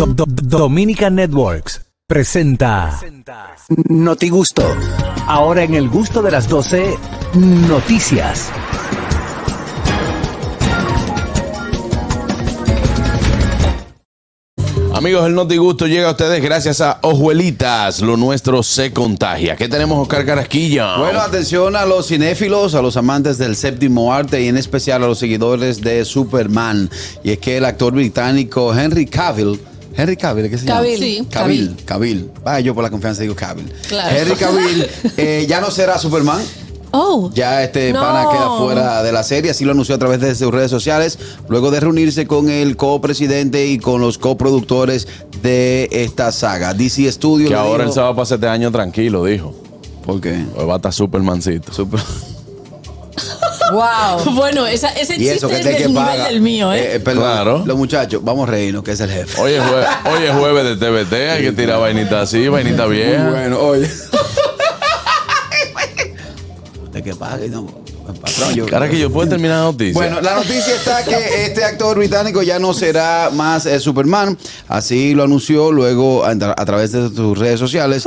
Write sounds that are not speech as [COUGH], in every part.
Do- Do- Dominica Networks presenta Noti Gusto. Ahora en el gusto de las 12, noticias. Amigos, el Noti Gusto llega a ustedes gracias a Ojuelitas. Lo nuestro se contagia. ¿Qué tenemos, Oscar Carasquilla? Bueno, atención a los cinéfilos, a los amantes del séptimo arte y en especial a los seguidores de Superman. Y es que el actor británico Henry Cavill. Henry Cavill, ¿qué se llama? Cavill. Sí, Cavill. Cavill. Vaya, yo por la confianza digo Cavill. Claro. Henry Cavill [LAUGHS] eh, ya no será Superman. Oh. Ya este No. pana queda fuera de la serie, así lo anunció a través de sus redes sociales, luego de reunirse con el copresidente y con los coproductores de esta saga. DC Studios. Que ahora él dijo- se va a pasar este año tranquilo, dijo. ¿Por qué? Hoy va a estar Supermancito. Super- [LAUGHS] Wow. [LAUGHS] Bueno, esa- ese Y eso chiste que es que del nivel paga. del mío, ¿eh? perdón, Claro. Los muchachos, vamos a reírnos, que es el jefe. Hoy es, jue- hoy es jueves de TBT, hay que tirar vainita así, vainita vieja. Bueno, oye. [LAUGHS] de que pague, no. Patrón, yo- Carasquillo, ¿puedes terminar la noticia? Bueno, la noticia está que este actor británico ya no será más eh, Superman. Así lo anunció luego a, a través de sus redes sociales.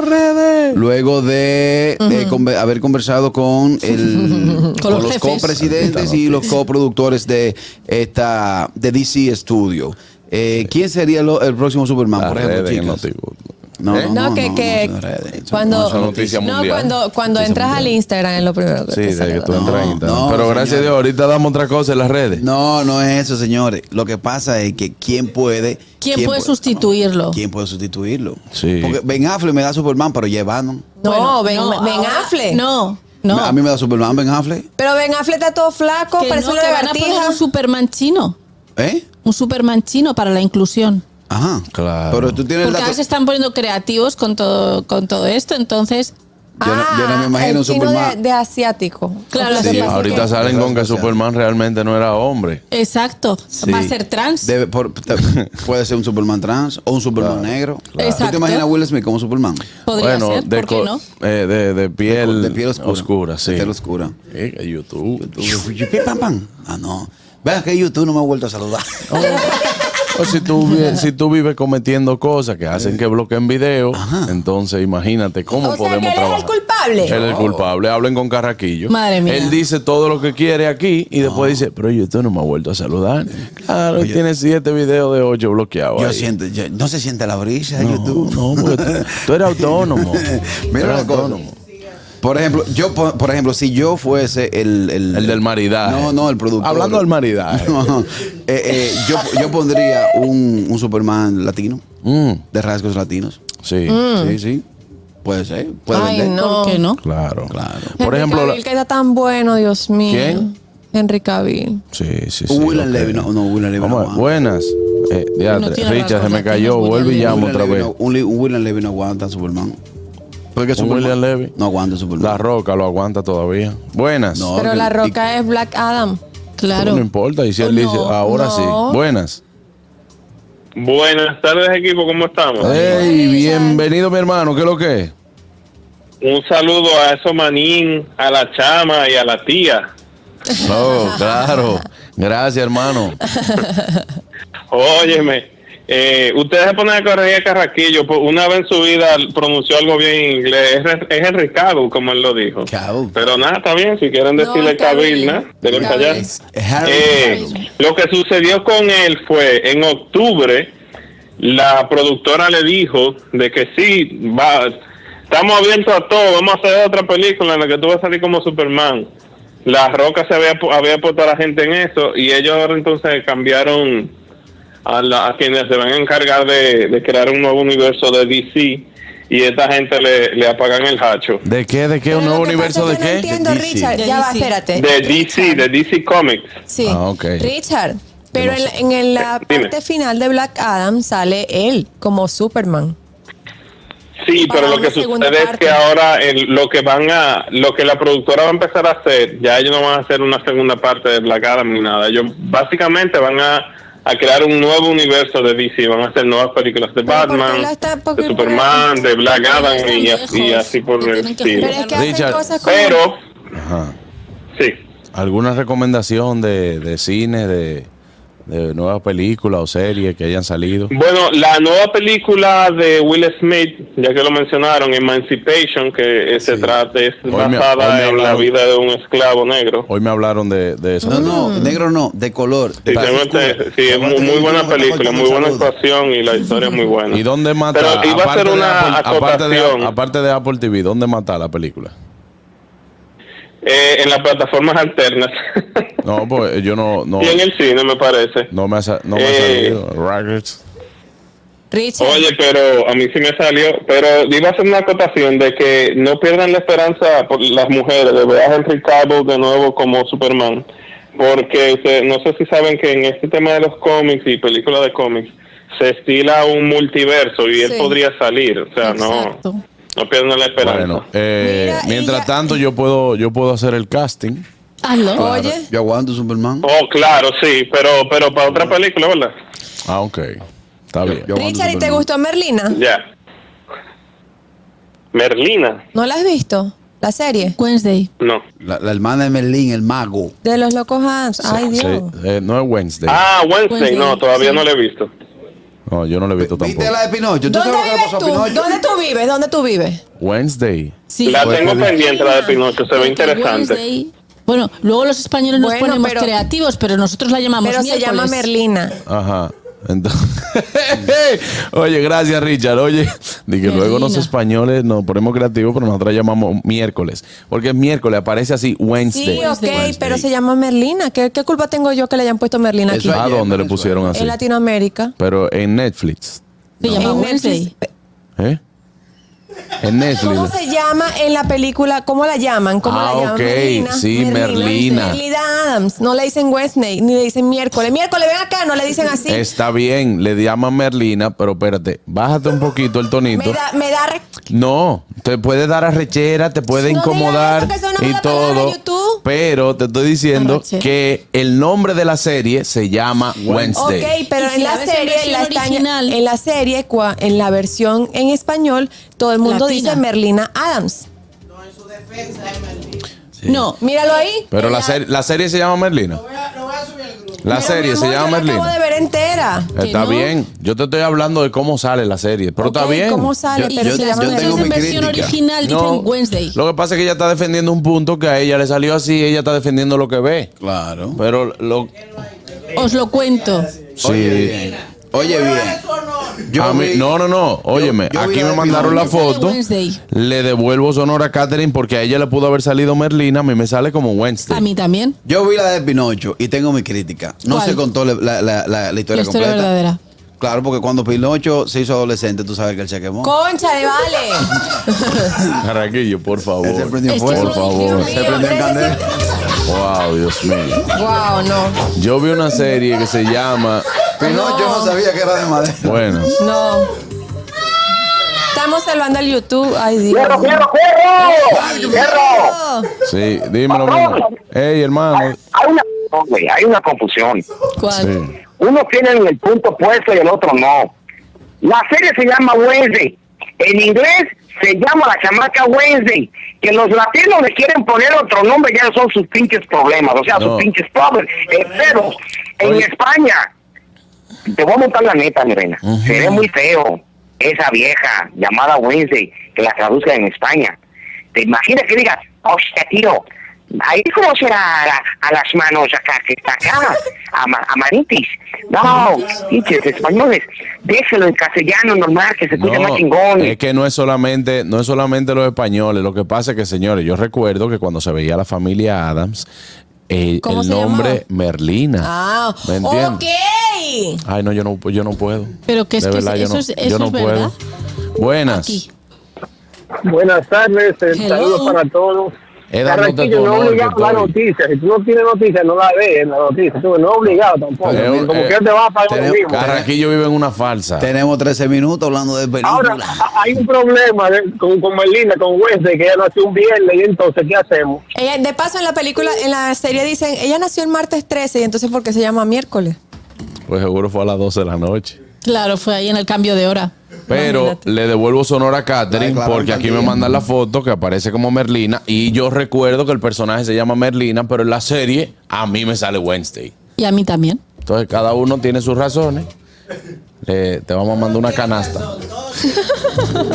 Luego de, de conver- haber conversado con, el, [LAUGHS] con, los copresidentes y los coproductores de esta de DC Studio. Eh, ¿Quién sería lo- el próximo Superman, por ejemplo, chicas? No, ¿Eh? no, No, que, no, que no, no, redes. cuando, No, no, cuando, cuando entras mundial. al Instagram es lo primero que Sí, te sale, que tú entras en No, Instagram. no, Pero gracias a. Dios, ahorita damos otra cosa en las redes. No, no es eso, señores. Lo que pasa es que quién puede. ¿Quién puede sustituirlo? ¿Quién puede sustituirlo? Sí. Porque Ben Affleck me da Superman, pero Bannon. No, Ben, Ben ahora- Affleck. No, no. A mí me da Superman Ben Affleck. Pero Ben Affleck está todo flaco, que parece no, una que van a poner un Superman chino. ¿Eh? Un Superman chino para la inclusión. Ajá. Claro. Pero tú tienes Porque ahora se están poniendo creativos con todo, con todo esto, entonces... Yo no, yo no me Ah, imagino un Superman. De, de asiático. Claro, Sí, ahorita salen con que. Superman realmente no era hombre. Exacto. Sí. Va a ser trans. Debe- por- te- [LAUGHS] puede ser un Superman trans o un Superman negro. ¿Tú Exacto. te imaginas a Will Smith como Superman? Podría bueno, ser, de, ¿por qué co- no? eh, de, de piel, De piel oscura. sí. De piel oscura. Eh, YouTube. Pam, pam. Ah, no. Vean que YouTube no me ha vuelto a saludar. [LAUGHS] O si tú, si tú vives cometiendo cosas que hacen que bloqueen video, entonces imagínate cómo O sea, podemos que él es el culpable. Él es el culpable. Hablen con Carraquillo. Madre mía. Él dice todo lo que quiere aquí y después dice, pero YouTube no me ha vuelto a saludar. Claro, él tiene siete videos de ocho bloqueados. Yo ahí. siento, yo- no se siente la brisa de No, YouTube. no, porque tú, tú eres autónomo. [LAUGHS] Tú Mira eres autónomo. Por ejemplo, yo, por por ejemplo, si yo fuese el... El, El del maridaje. No, no, el productor. Hablando del maridaje. [LAUGHS] No, eh, eh, yo, yo pondría un, un Superman latino, Mm, de rasgos latinos. sí, Sí, sí. Puede ser. Puede Ay, vender. no. ¿Por qué no? claro. Claro. Por Henry ejemplo, la- Cavill, que está tan bueno, Dios mío. ¿Quién? Henry Cavill. Sí, sí, sí. Un William ok. Levy, no, no, William Levy no Vamos a ver, buenas. Eh, diatre, No tiene Richard, se me cayó. Vuelve y llamo otra Levy vez. no- un, li- un William Levy no aguanta a Superman. Porque William Levy. no aguanta Superman. La Roca lo aguanta todavía. Buenas. No. Pero que- La y- Roca es Black Adam. Claro. No importa. Y si él Oh, dice, no, ahora no. sí. Buenas. Buenas tardes equipo, ¿cómo estamos? Hey, bienvenido mi hermano. ¿Qué es lo que es? Un saludo a esos manín, a la chama y a la tía. Oh, claro. Gracias, hermano. [LAUGHS] Óyeme, eh, ustedes se ponen a corregir a Carraquillo, por una vez en su vida pronunció algo bien en inglés, es, es Henry Cavill, como él lo dijo. Pero nada, está bien, si quieren decirle ¿no? Deben callar. Eh, lo que sucedió con él fue en octubre la productora le dijo de que sí va estamos abiertos a todo vamos a hacer otra película en la que tú vas a salir como Superman la Roca se había había puesto a la gente en eso y ellos ahora entonces cambiaron a, la- a quienes se van a encargar de, de crear un nuevo universo de DC y esta gente le, le apagan el hacho ¿De qué? ¿De qué? Pero ¿Un nuevo universo de qué? No entiendo, De DC. Richard. De Ya va, DC. espérate. de DC de DC Comics Sí. Ah. Richard. Pero en, en la Dime. parte final de Black Adam sale él como Superman. Sí, para pero lo que sucede es que ahora el- lo que van a, lo que la productora va a empezar a hacer, ya ellos no van a hacer una segunda parte de Black Adam ni nada. Ellos básicamente van a, a crear un nuevo universo de DC, van a hacer nuevas películas de Pero ¿por qué Batman, está- de Superman, de Black Adam y, lejos, y así por el estilo. Pero es que hacen Richard, cosas como... Pero, Ajá. sí. ¿Alguna recomendación de, de cine, de de nuevas películas o series que hayan salido. Bueno, la nueva película de Will Smith, ya que lo mencionaron, Emancipation, que se trata, es Hoy me- hoy me basada en la vida de un esclavo negro. Hoy me hablaron de, de eso. No, no, negro no, de color. Sí, De sí, es muy, buena película, muy buena actuación y la historia es muy buena. ¿Y dónde mata? Pero iba a ser de una Apple- aparte, de, acotación. aparte de Apple TV, ¿dónde mata la película? Eh, en las plataformas alternas. [LAUGHS] No, pues yo no, no, y en el cine, me parece. no me ha, no me ha Eh. salido. Richard. Oye, pero a mí sí me salió, pero iba a hacer una acotación de que no pierdan la esperanza por las mujeres de ver a Henry Cavill de nuevo como Superman, porque usted- no sé si saben que en este tema de los cómics y películas de cómics se estila un multiverso y él Sí. podría salir, o sea, Exacto. no pierdan la esperanza. Bueno, eh, Mira, mientras ella- tanto yo puedo, yo puedo hacer el casting. Hazlo. Oye, Yo aguanto Superman. Oh, claro, sí, pero pero para otra película, ¿verdad? Ah, ok. Está bien. yo- Richard, ¿y te Superman. gustó Merlina? Ya. Merlina, ¿No la has visto? La serie. Wednesday. no. La, la hermana de Merlín, el mago. De los locos Hans. Ay, Sí, Dios. eh, no es Wednesday. Ah, Wednesday, Wednesday, no, todavía sí. no la he visto. No, yo no lo he visto ¿Viste tampoco. la de Pinocho? ¿Tú ¿Dónde sabes lo que le vives pasó a tú? Pinocho? ¿Dónde tú vives? ¿Dónde tú vives? Wednesday. Sí. La Pues, tengo pendiente, la de Pinocho, se ve interesante. Wednesday- Bueno, luego los españoles nos Bueno, ponemos pero- creativos, pero nosotros la llamamos Pero se llama miércoles. Merlina. Ajá. Entonces, [LAUGHS] oye, gracias Richard. Oye, de que luego los españoles nos ponemos creativos, pero nosotros llamamos miércoles. Porque es miércoles, aparece así Wednesday. Sí, ok, Wednesday. pero se llama Merlina. ¿Qué, qué culpa tengo yo que le hayan puesto Merlina aquí? ¿A dónde le pusieron así? En Latinoamérica. Pero en Netflix. Se llama En Wednesday. ¿Eh? En Netflix. ¿Cómo se llama en la película? ¿Cómo la llaman? ¿Cómo Ah, la llaman? ok. Merlina. Sí, Merlina. Merlina Adams. No le dicen Wednesday, ni le dicen miércoles. Miércoles, ven acá, no le dicen así. Está bien, le llaman Merlina, pero espérate, bájate un poquito el tonito. Me da, me da re- No, te puede dar arrechera, te puede No incomodar eso, que y todo. Pero te estoy diciendo que el nombre de la serie se llama Wednesday. Ok, pero si en la serie, en la, original- en la serie, en la versión en español, todo el mundo Latina. dice Merlina Adams. No, Míralo ahí. Pero En la, serie, la serie se llama Merlina. La Pero, serie mi se amor, llama yo la acabo Merlina. de ver entera. Está no. bien. Yo te estoy hablando de cómo sale la serie. Pero está bien. ¿Cómo sale? Yo- pero yo- se yo llama tengo entonces mi en versión crítica. original No, dicen Wednesday. Lo que pasa es que ella está defendiendo un punto que a ella le salió así. Ella está defendiendo lo que ve. Claro. Pero lo. Os lo cuento. Sí. Oye. Oye bien. Yo A mí- no, no, no. Óyeme, yo aquí me mandaron la foto. Wednesday. Le devuelvo Sonora a Catherine porque a ella le pudo haber salido Merlina. A mí me sale como A Wednesday. mí también. Yo vi la de Pinocho y tengo mi crítica. No ¿Cuál? se contó la, la- la- la- la historia La historia completa. verdadera. Claro, porque cuando Pinocho se hizo adolescente, tú sabes que él se quemó. Concha de vale. [LAUGHS] Carraquillo, por favor. Él se prendió fuego. Por favor. Se prendió en candela. Wow, Dios mío. wow, no. Yo vi una serie que se llama. Pinocho no. sabía que era de madera. Bueno, No. Estamos salvando el YouTube. Ay, Dios. ¡Fierro, fierro, fierro! ¡Fierro! sí, dímelo. Hey, hermano. Hay una, no, hay una confusión. ¿Cuál? Sí. Uno tiene el punto puesto y el otro no. La serie se llama Wednesday. En inglés se llama la chamaca Wednesday. Que los latinos le quieren poner otro nombre, ya son sus pinches problemas. O sea, No. sus pinches problemas. Eh, pero en Oye. España, te voy a montar la neta, mi reina. Se ve muy feo esa vieja llamada Wednesday que la traduzca en España. ¿Te imaginas que digas, hostia, tío? Ahí conocer a, a, a las manos acá, que está acá, a, ma- a manitis. No, pinches españoles, déjelo en castellano normal, que se escuche más No, chingón. es que no es solamente, no es solamente los españoles. Lo que pasa es que, señores, yo recuerdo que cuando se veía la familia Adams, eh, ¿Cómo el se nombre llamaba? Merlina. Ah, ¿Me entiendes? Ay, no, yo no, yo no puedo. Pero que es De que verdad, yo eso no, es- yo eso no es puedo. verdad. Buenas. Aquí. Buenas tardes, eh, saludos para todos. Carraquillo, no honor obligado a la estoy. noticia. Si tú no tienes noticia, no la ves en la noticia. Tú no obligado tampoco. Pero, Como eh, que te vas a pagar lo tenemos- mismo. Carraquillo vive en una falsa. Tenemos 13 minutos hablando de Ahora, películas. a- hay un problema de- con, con Melina, con Wednesday, que ella nació un viernes y entonces, ¿qué hacemos? Ella, de paso, en la película, en la serie dicen, ella nació el martes 13, y entonces, ¿por qué se llama miércoles? Pues seguro fue a las 12 de la noche. Claro, fue ahí en el cambio de hora. Pero Imagínate. le devuelvo Sonora a Catherine claro, porque aquí me mandan la foto que aparece como Merlina y yo recuerdo que el personaje se llama Merlina, pero en la serie a mí me sale Wednesday. Y a mí también. Entonces, cada uno tiene sus razones. Eh, te vamos a mandar una canasta. [LAUGHS]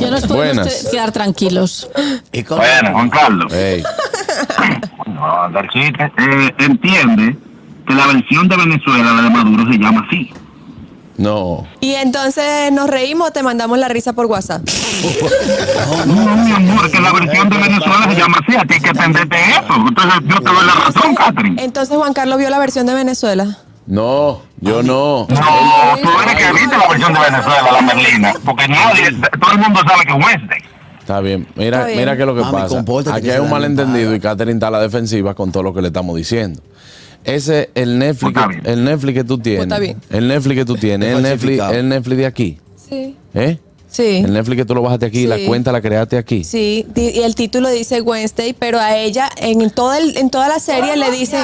Ya nos podemos quedar tranquilos. Bueno, Juan Carlos. Ey, No, Garcita, eh, entiende que la versión de Venezuela, la de Maduro, se llama así. no. Y entonces nos reímos, te mandamos la risa por WhatsApp. No, mi amor, que la versión de Venezuela se llama así. A ti hay que entenderte eso. Entonces yo te doy la razón, Catherine. Entonces Juan Carlos vio la versión de Venezuela. No, yo no. No, tú eres que viste la versión de Venezuela, la Merlina. Porque nadie, todo el mundo sabe que es Wednesday. Está bien. Mira, Está bien. mira qué es lo que Mami, pasa. Aquí que hay un malentendido y Catherine está a la defensiva con todo lo que le estamos diciendo. Ese, el Netflix, Pues el Netflix que tú tienes. está bien. El Netflix que tú tienes, el Netflix, el Netflix de aquí. Sí. ¿Eh? Sí. El Netflix que tú lo bajaste aquí, Sí. la cuenta la creaste aquí. Sí, y el título dice Wednesday, pero a ella en toda, el- en toda la serie le dice...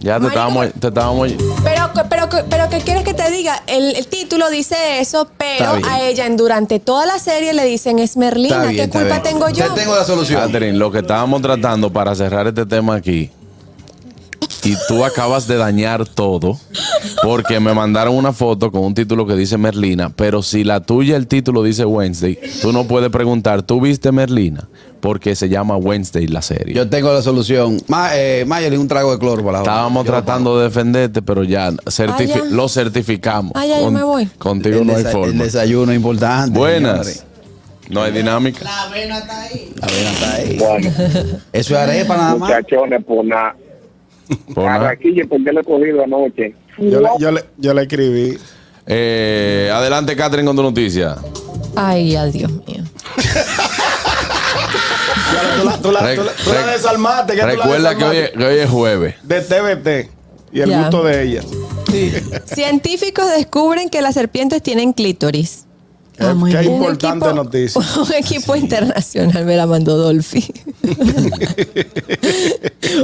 Ya te Marico, estábamos, te estábamos. Pero, pero, pero, ¿qué quieres que te diga? El, el título dice eso, pero a ella en, durante toda la serie le dicen es Merlina. Bien, ¿Qué culpa bien. tengo yo? Te tengo la solución. Catherine, lo que estábamos tratando para cerrar este tema aquí. Y tú acabas de dañar todo porque me mandaron una foto con un título que dice Merlina, pero si la tuya el título dice Wednesday, tú no puedes preguntar, ¿tú viste Merlina? Porque se llama Wednesday la serie. Yo tengo la solución. Ma, eh, Mayeli, un trago de cloro para la Estábamos tratando de defenderte, pero ya, certifi- ya. lo certificamos. Ya, yo me voy. Contigo El, no hay forma. el desayuno es importante. Buenas. señores. No hay dinámica. La avena está ahí. Bueno, Eso es arepa nada más. muchachones, por nada. Carraquillo, porque le he cogido anoche. Yo le, yo, le, yo le escribí. Eh, adelante, Catherine, con tu noticia. Ay, ay, Dios mío. Tú la, tú la, tú la- tú la re- desarmaste. ya tú la Recuerda que hoy, es- que hoy es jueves. De TVT. Y el Ya. gusto de ella. Científicos descubren que las serpientes tienen clítoris. Ah, muy Qué bien. Un importante equipo- noticia. [LAUGHS] Un equipo internacional, me la mandó Dolphy. [LAUGHS]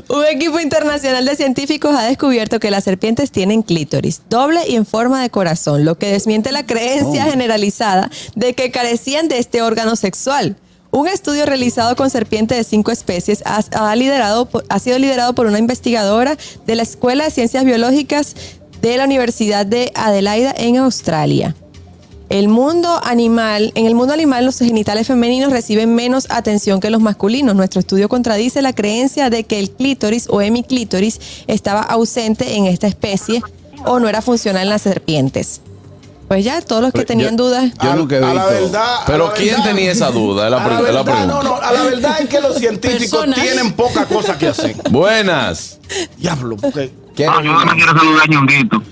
un equipo internacional de científicos ha descubierto que las serpientes tienen clítoris, doble y en forma de corazón, lo que desmiente la creencia generalizada de que carecían de este órgano sexual. Un estudio realizado con serpientes de cinco especies ha, ha liderado por- ha sido liderado por una investigadora de la Escuela de Ciencias Biológicas de la Universidad de Adelaida en Australia. El mundo animal, en el mundo animal los genitales femeninos reciben menos atención que los masculinos. Nuestro estudio contradice la creencia de que el clítoris o hemiclítoris estaba ausente en esta especie o no era funcional en las serpientes. Pues ya, todos los que tenían dudas. Yo a, nunca he a la verdad. Pero la ¿quién verdad- tenía esa duda? Es la, a pre- la verdad, pregunta. no, no, a la verdad es que los científicos Personas. tienen poca cosa que hacer. [LAUGHS] Buenas. Diablo. porque- ¿Qué? No, yo no me quiero saludar a Ñonguito.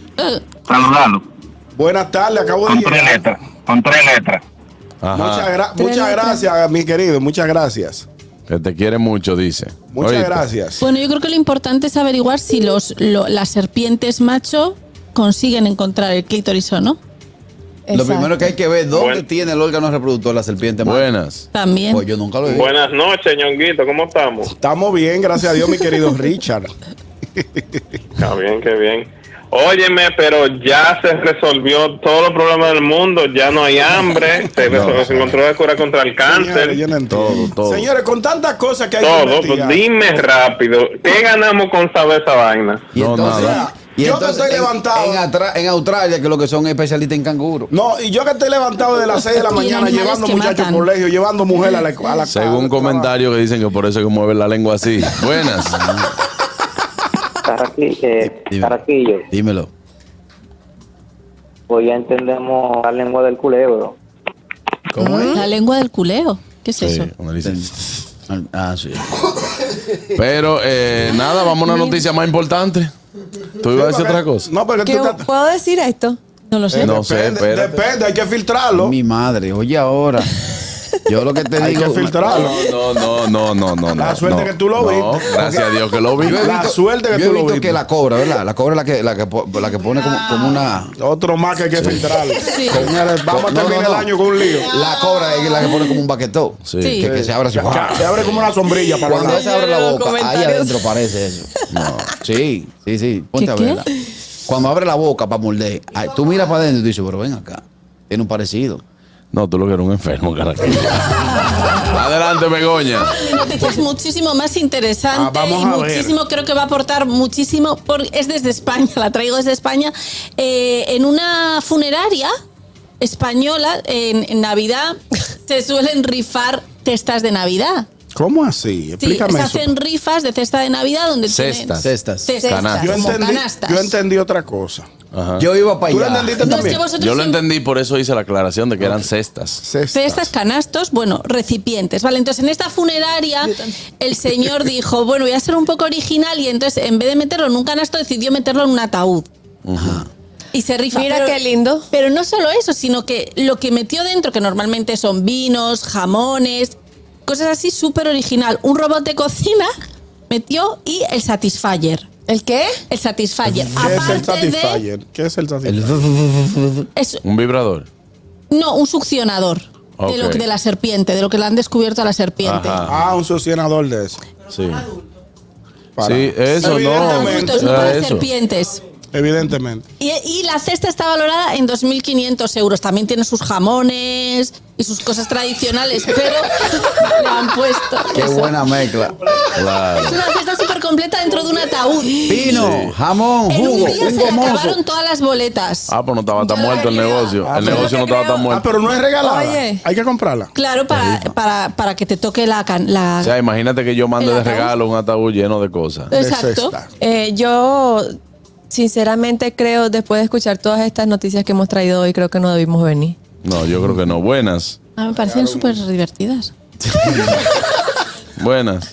Saludarlo. Buenas tardes, acabo de Con tres llegar. letras. Con tres letras. Ajá. Muchas, gra- Tres muchas letras. gracias, mi querido. Muchas gracias. Que te quiere mucho, dice. Muchas Oíste. gracias. Bueno, yo creo que lo importante es averiguar si los, lo- las serpientes macho consiguen encontrar el clítoris o no. Lo primero que hay que ver, ¿dónde Bueno. tiene el órgano reproductor la serpiente? madre? Buenas. También. Pues yo nunca lo he visto. Buenas noches, ñonguito, ¿cómo estamos? Estamos bien, gracias a Dios, mi querido Richard. Está bien, qué bien. Óyeme, pero ya se resolvió todos los problemas del mundo, ya no hay hambre, [LAUGHS] se, encontró la cura contra el Señores, cáncer, no entiendo. Todo, todo. Señores, con tantas cosas que hay que todo. Pues dime rápido, ¿qué ganamos con saber esa vaina? Y No, entonces, nada. y Yo que entonces estoy en- levantado. En, Australia, que lo que son especialistas en canguro. No, y yo que estoy levantado de las 6 de la mañana llevando que muchachos al colegio, llevando mujeres a la, a la Según al comentarios que dicen que por eso es que mueve la lengua así. [LAUGHS] Buenas. Caraqui- eh, Dime. Dímelo. pues ya entendemos la lengua del culebro. ¿Cómo es? La lengua del culeo. ¿Qué es Sí, eso? cuando Ah, sí. [LAUGHS] Pero eh, nada, vamos a una noticia más importante. ¿Tú ibas a decir otra cosa? No, porque ¿Qué- tú estás- ¿Puedo decir esto? No lo sé. Eh, no sé, depende, espérate. depende, hay que filtrarlo. Mi madre, oye ahora. [LAUGHS] Yo lo que te Hay digo. que filtrarlo. No, no, no, no, no. La suerte no. que tú lo No, viste. Gracias a Dios que lo vi. La suerte que yo he tú lo visto viste. que la cobra, ¿verdad? La cobra es la que, la que, la que pone como, como una. Otro más que hay que filtrarlo. Señores, vamos a terminar no, no. el año con un lío. La cobra es la que pone como un baquetón. Sí. Sí. Que, que se abre así. Se abre como una sombrilla para Cuando ella abre la boca, ahí adentro parece eso. No. Sí, sí, sí. Ponte ¿Qué, a qué? verla. Cuando abre la boca para morder, ay, tú miras para adentro y tú dices, pero ven acá. Tiene un parecido. No, tú lo que eres un enfermo, carajo. [LAUGHS] Adelante, Begoña. Mi noticia es muchísimo más interesante Ah, vamos y a ver. muchísimo, creo que va a aportar muchísimo, por- es desde España, la traigo desde España, Eh, en una funeraria española, en, en Navidad, se suelen rifar cestas de Navidad. ¿Cómo así? Sí, Explícame se eso. hacen rifas de cesta de Navidad donde Cestas. tienen Cestas. cestas, Canastas. Yo entendí, canastas. yo entendí otra cosa. Ajá. Yo iba para ¿Tú lo allá. entendiste No, es también? que Yo lo entendí, por eso hice la aclaración de que eran cestas. Cestas. Cestas, canastos, bueno, recipientes, ¿vale? Entonces en esta funeraria el señor [LAUGHS] dijo, bueno, voy a ser un poco original y entonces en vez de meterlo en un canasto decidió meterlo en un ataúd. Y se rifa. Mira Pero- qué lindo. Pero no solo eso, sino que lo que metió dentro, que normalmente son vinos, jamones, cosas así súper original. Un robot de cocina metió y el Satisfyer. ¿El qué? El Satisfyer. ¿Qué es el de... Satisfyer? ¿Qué es el Satisfyer? Es, [LAUGHS] Un vibrador. no, un succionador. De, lo, de la serpiente, de lo que le han descubierto a la serpiente. Ajá. Ah, un succionador de eso. Sí. Para- Sí, eso no. Evidentemente. Adultos, no Era para eso. serpientes. Evidentemente. Y, y la cesta está valorada en 2.500 euros. También tiene sus jamones y sus cosas tradicionales, pero le han puesto. Qué eso. buena mezcla. Claro. Es una cesta súper completa dentro de un ataúd. Vino, jamón, En jugo, un día un se le acabaron todas las boletas. Ah, pues no estaba tan Yo muerto el negocio. Ah, El pero- negocio no estaba tan Ah, muerto. pero no es regalada. Oye. Hay que comprarla. Claro, para, para, para que te toque la... la O sea, imagínate que yo mande de regalo un ataúd lleno de cosas. Exacto. cesta. Eh, yo, sinceramente, creo, después de escuchar todas estas noticias que hemos traído hoy, creo que no debimos venir. No, yo creo que no. Buenas. Ah, me parecen súper divertidas. Buenas.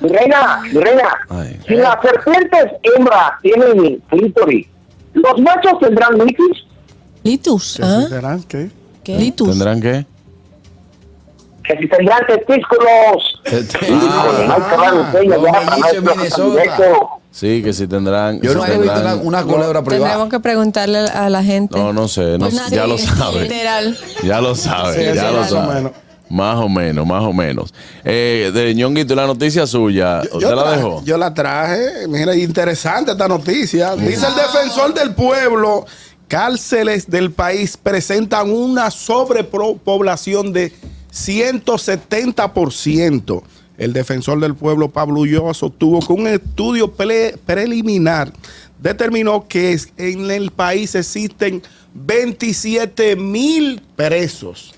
Mi reina, mi reina, Ay. si las serpientes hembras tienen clítoris, ¿los machos tendrán litis? Litus. ¿Qué ¿Ah? serán? ¿Qué? ¿Qué? Litus. ¿Tendrán qué? Que si tendrán testículos. Sí, que si tendrán. Yo si no he visto una, una culebra privada. Tendremos que preguntarle a la gente. No, no sé. no Pues nadie- ya lo sabe. Literal. Ya lo sabe. Sí, ya lo más o sabe. menos. Más o menos, más o menos. Eh, de Ñonguito, la noticia suya, Yo- ¿usted yo la dejó? Yo la traje. Mira, interesante esta noticia. Dice el defensor del pueblo, cárceles del país presentan una sobrepoblación de 170%. El defensor del pueblo, Pablo Ulloa, sostuvo que un estudio pre- preliminar determinó que en el país existen 27 mil presos.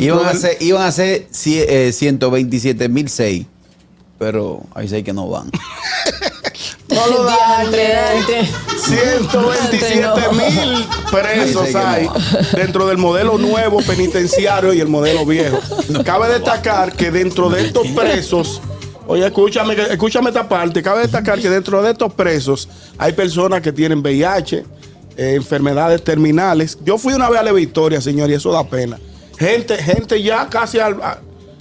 Iban a ser, iban a ser cie- eh, 127 mil seis. Pero hay seis que no van. [LAUGHS] [LAUGHS] No lo Diantre, diantre. 127 mil presos hay dentro del modelo nuevo penitenciario y el modelo viejo. Cabe destacar que dentro de estos presos, oye, escúchame, que- escúchame esta parte, cabe destacar que dentro de estos presos hay personas que tienen VIH, eh, enfermedades terminales. Yo fui una vez a la Victoria, señor, y eso da pena. Gente, gente ya casi, al-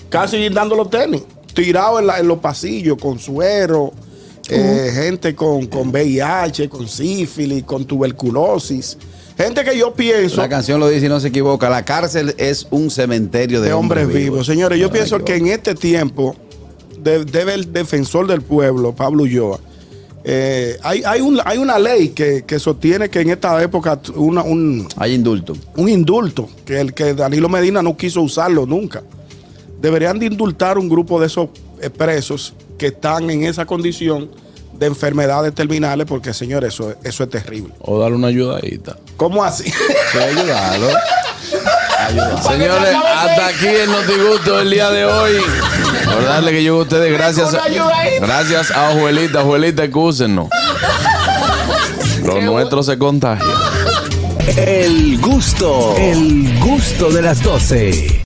casi dando los tenis, tirado en, la- en los pasillos con suero. Eh, gente con, con VIH, con sífilis, con tuberculosis. Gente que yo pienso La canción lo dice y no se equivoca. La cárcel es un cementerio de, de hombres vivos. Señores, yo pienso que en este tiempo de- debe el defensor del pueblo, Pablo Ulloa, eh, hay, hay, un- hay una ley que, que sostiene que en esta época una- un, Hay indulto. un indulto, que el que Danilo Medina no quiso usarlo nunca. Deberían de indultar un grupo de esos eh, presos que están en esa condición de enfermedades terminales, porque señores, eso, eso es terrible. O darle una ayudadita. ¿Cómo así? Sí, ayudarlo. Señores, hasta aquí el Notigusto del día de hoy. Recordarle que yo a ustedes gracias. Gracias a Ojuelita. Ojuelita, excúsenos. Los nuestros se contagian. El gusto, el gusto de las 12.